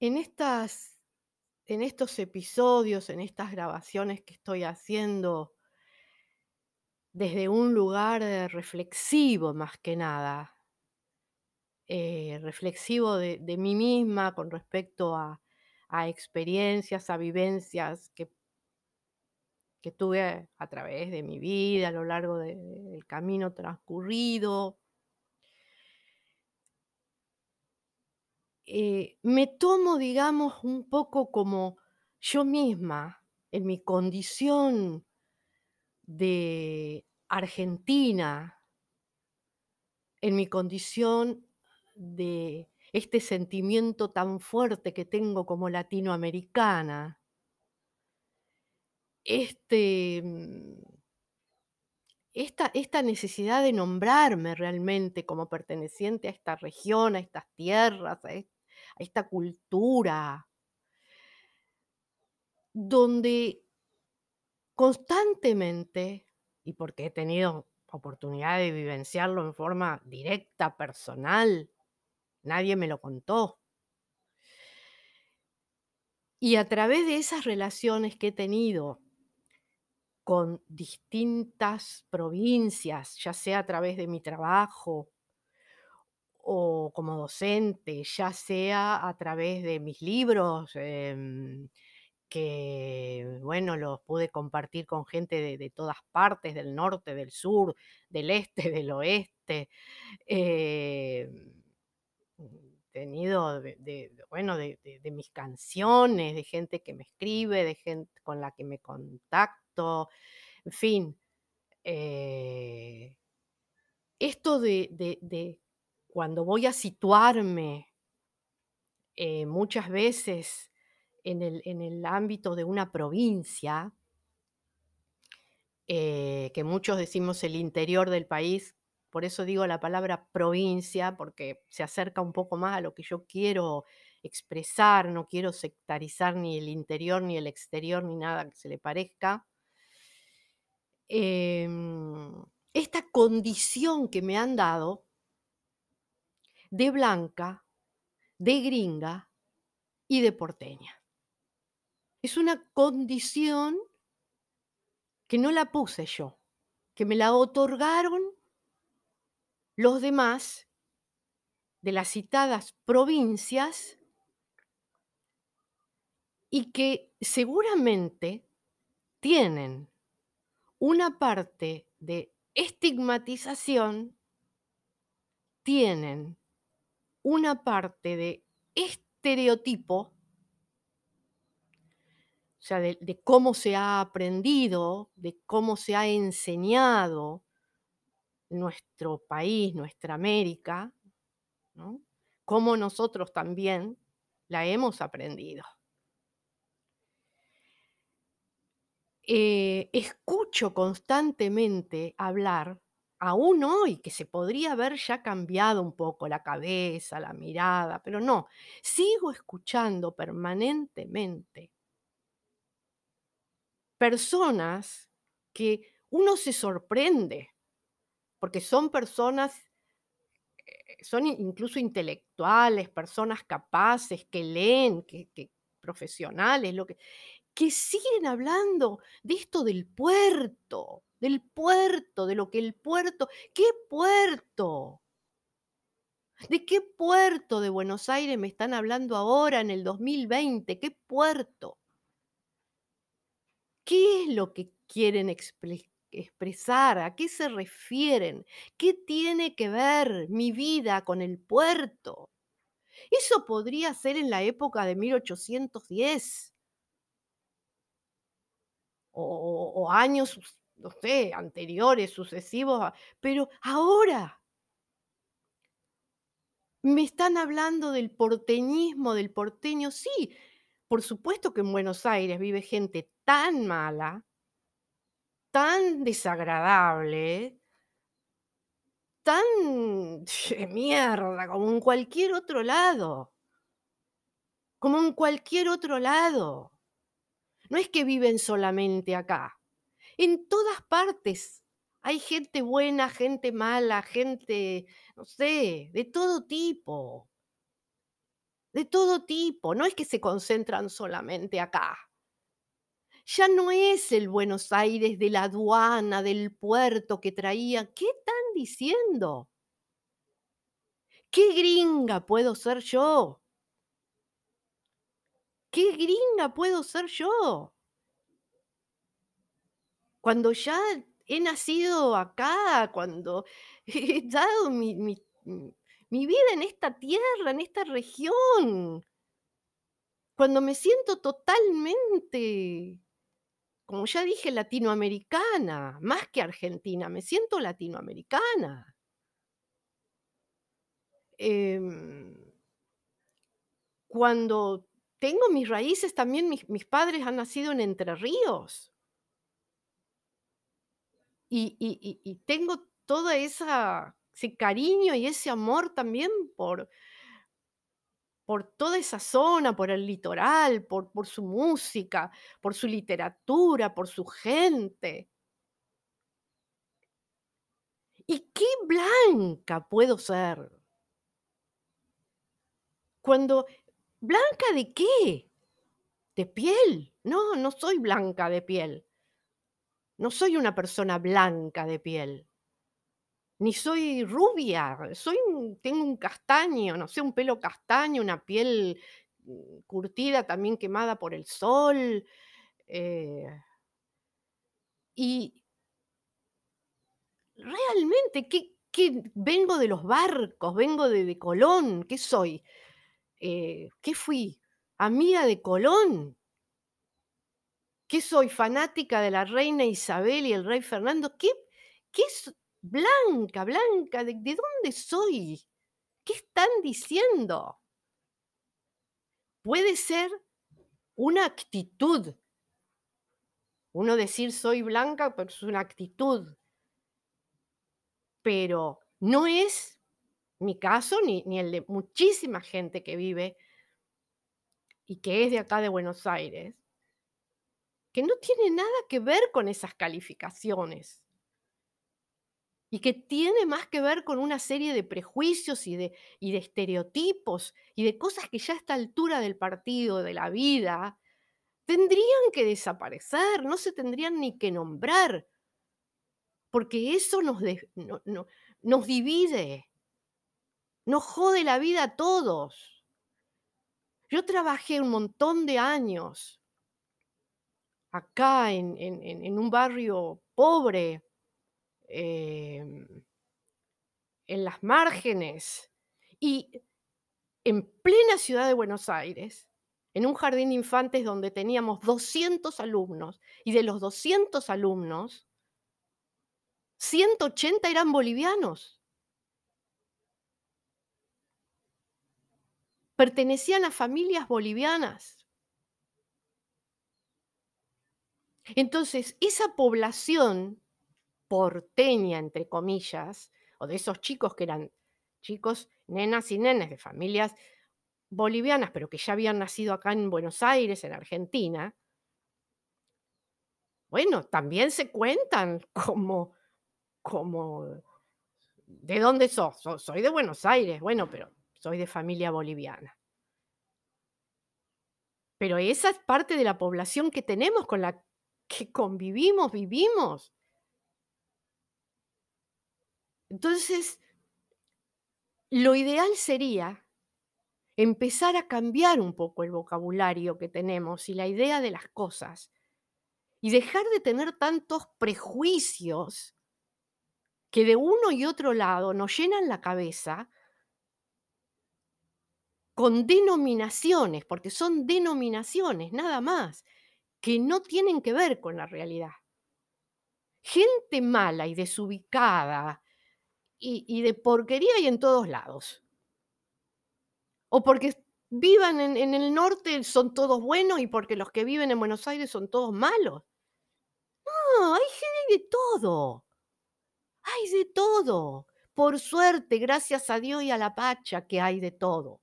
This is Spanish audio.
En estas en estos episodios, en estas grabaciones que estoy haciendo desde un lugar, eh, reflexivo más que nada eh, reflexivo de mí misma con respecto a experiencias, a vivencias que que tuve a través de mi vida, a lo largo de del camino transcurrido. Eh, me tomo, digamos, un poco como yo misma, en mi condición de argentina en mi condición de este sentimiento tan fuerte que tengo como latinoamericana. Este, mm esta esta necesidad de nombrarme realmente como perteneciente a esta región, a estas tierras, a esta cultura donde constantemente, y porque he tenido oportunidad de vivenciarlo en forma directa, personal, nadie me lo contó. Y a través de esas relaciones que he tenido con distintas provincias, ya sea a través de mi trabajo o como docente, ya sea a través de mis libros, em, que, bueno, los pude compartir con gente de todas partes, del norte, del sur, del este, del oeste, em, tenido de bueno, de mis canciones, de gente que me escribe, de gente con la que me contacto, en fin, eh esto de cuando voy a situarme eh, muchas veces en el en el ámbito de una provincia eh, que muchos decimos el interior del país, por eso digo la palabra provincia, porque se acerca un poco más a lo que yo quiero expresar, no quiero sectarizar ni el interior, ni el exterior, ni nada que se le parezca. Em, esta condición que me han dado de blanca, de gringa y de porteña. Es una condición que no la puse yo, que me la otorgaron los demás de las citadas provincias y que seguramente tienen una parte de estigmatización tienen una parte de estereotipo o sea, de cómo se ha aprendido, de cómo se ha enseñado nuestro país, nuestra América. Cómo nosotros también la hemos aprendido. Eh, escucho constantemente hablar, aún hoy, que se podría haber ya cambiado un poco la cabeza, la mirada, pero no, sigo escuchando permanentemente personas que uno se sorprende, porque son personas, eh, son incluso intelectuales, personas capaces, que leen, que que profesionales, lo que que siguen hablando de esto del puerto, del puerto, de lo que el puerto ¿qué puerto? ¿De qué puerto de Buenos Aires me están hablando ahora en el 2020? ¿Qué puerto? ¿Qué es lo que quieren expresar? ¿A qué se refieren? ¿Qué tiene que ver mi vida con el puerto? Eso podría ser en la época de 1810. O o años, no sé, anteriores, sucesivos pero ahora me están hablando del porteñismo, del porteño. Sí, por supuesto que en Buenos Aires vive gente tan mala tan desagradable tan de mierda, como en cualquier otro lado. Como en cualquier otro lado. No es que viven solamente acá. En todas partes hay gente buena, gente mala, gente, no sé, de todo tipo. de todo tipo, no es que se concentran solamente acá. Ya no es el Buenos Aires de la aduana, del puerto que traía. ¿Qué están diciendo? ¿Qué gringa puedo ser yo? ¿Qué gringa puedo ser yo? Cuando ya he nacido acá, cuando he dado mi mi vida en esta tierra, en esta región. Cuando me siento totalmente, como ya dije, latinoamericana, más que argentina, me siento latinoamericana. Em, cuando tengo mis raíces, también mis mis padres han nacido en Entre Ríos. Y tengo esa ese cariño y ese amor también por por toda esa zona, por el litoral, por por su música, por su literatura, por su gente. ¿Y qué blanca puedo ser? Cuando ¿blanca de qué? ¿De piel? No, no soy blanca de piel. No soy una persona blanca de piel. Ni soy rubia, soy tengo un castaño, no sé, un pelo castaño, una piel, mm, curtida, también quemada por el sol, eh y realmente, ¿qué? Vengo de los barcos, vengo de de Colón, ¿qué soy? Eh, ¿qué fui? ¿Amiga de Colón? ¿Qué soy? ¿Fanática de la reina Isabel y el rey Fernando? ¿Qué qué s blanca, blanca, ¿de de dónde soy? ¿Qué están diciendo? Puede ser una actitud. Uno decir soy blanca, pero es una actitud. Pero no es mi caso, ni ni el de muchísima gente que vive y que es de acá de Buenos Aires que no tiene nada que ver con esas calificaciones. Y que tiene más que ver con una serie de prejuicios y de y de estereotipos, y de cosas que ya a esta altura del partido, de la vida, tendrían que desaparecer, no se tendrían ni que nombrar. Porque eso nos de no no nos divide. Nos jode la vida a todos. Yo trabajé un montón de años acá en en un barrio pobre, em en las márgenes, y en plena ciudad de Buenos Aires, en un jardín de infantes donde teníamos 200 alumnos, y de los 200 alumnos 180 eran bolivianos. Pertenecían a familias bolivianas. Entonces, esa población "porteña", entre comillas, o de esos chicos que eran chicos, nenas y nenes de familias bolivianas, pero que ya habían nacido acá en Buenos Aires, en Argentina bueno, también se cuentan como como ¿de dónde sos? "So soy de Buenos Aires", bueno, pero soy de familia boliviana. Pero esa es parte de la población que tenemos, con la que convivimos, vivimos. Entonces lo ideal sería empezar a cambiar un poco el vocabulario que tenemos y la idea de las cosas, y dejar de tener tantos prejuicios que de uno y otro lado nos llenan la cabeza con denominaciones, porque son denominaciones, nada más, que no tienen que ver con la realidad. Gente mala y desubicada, y de porquería hay en todos lados. O porque vivan en en el norte son todos buenos, y porque los que viven en Buenos Aires son todos malos. No, hay gen de todo. Hay de todo. Por suerte, gracias a Dios y a la Pacha, que hay de todo.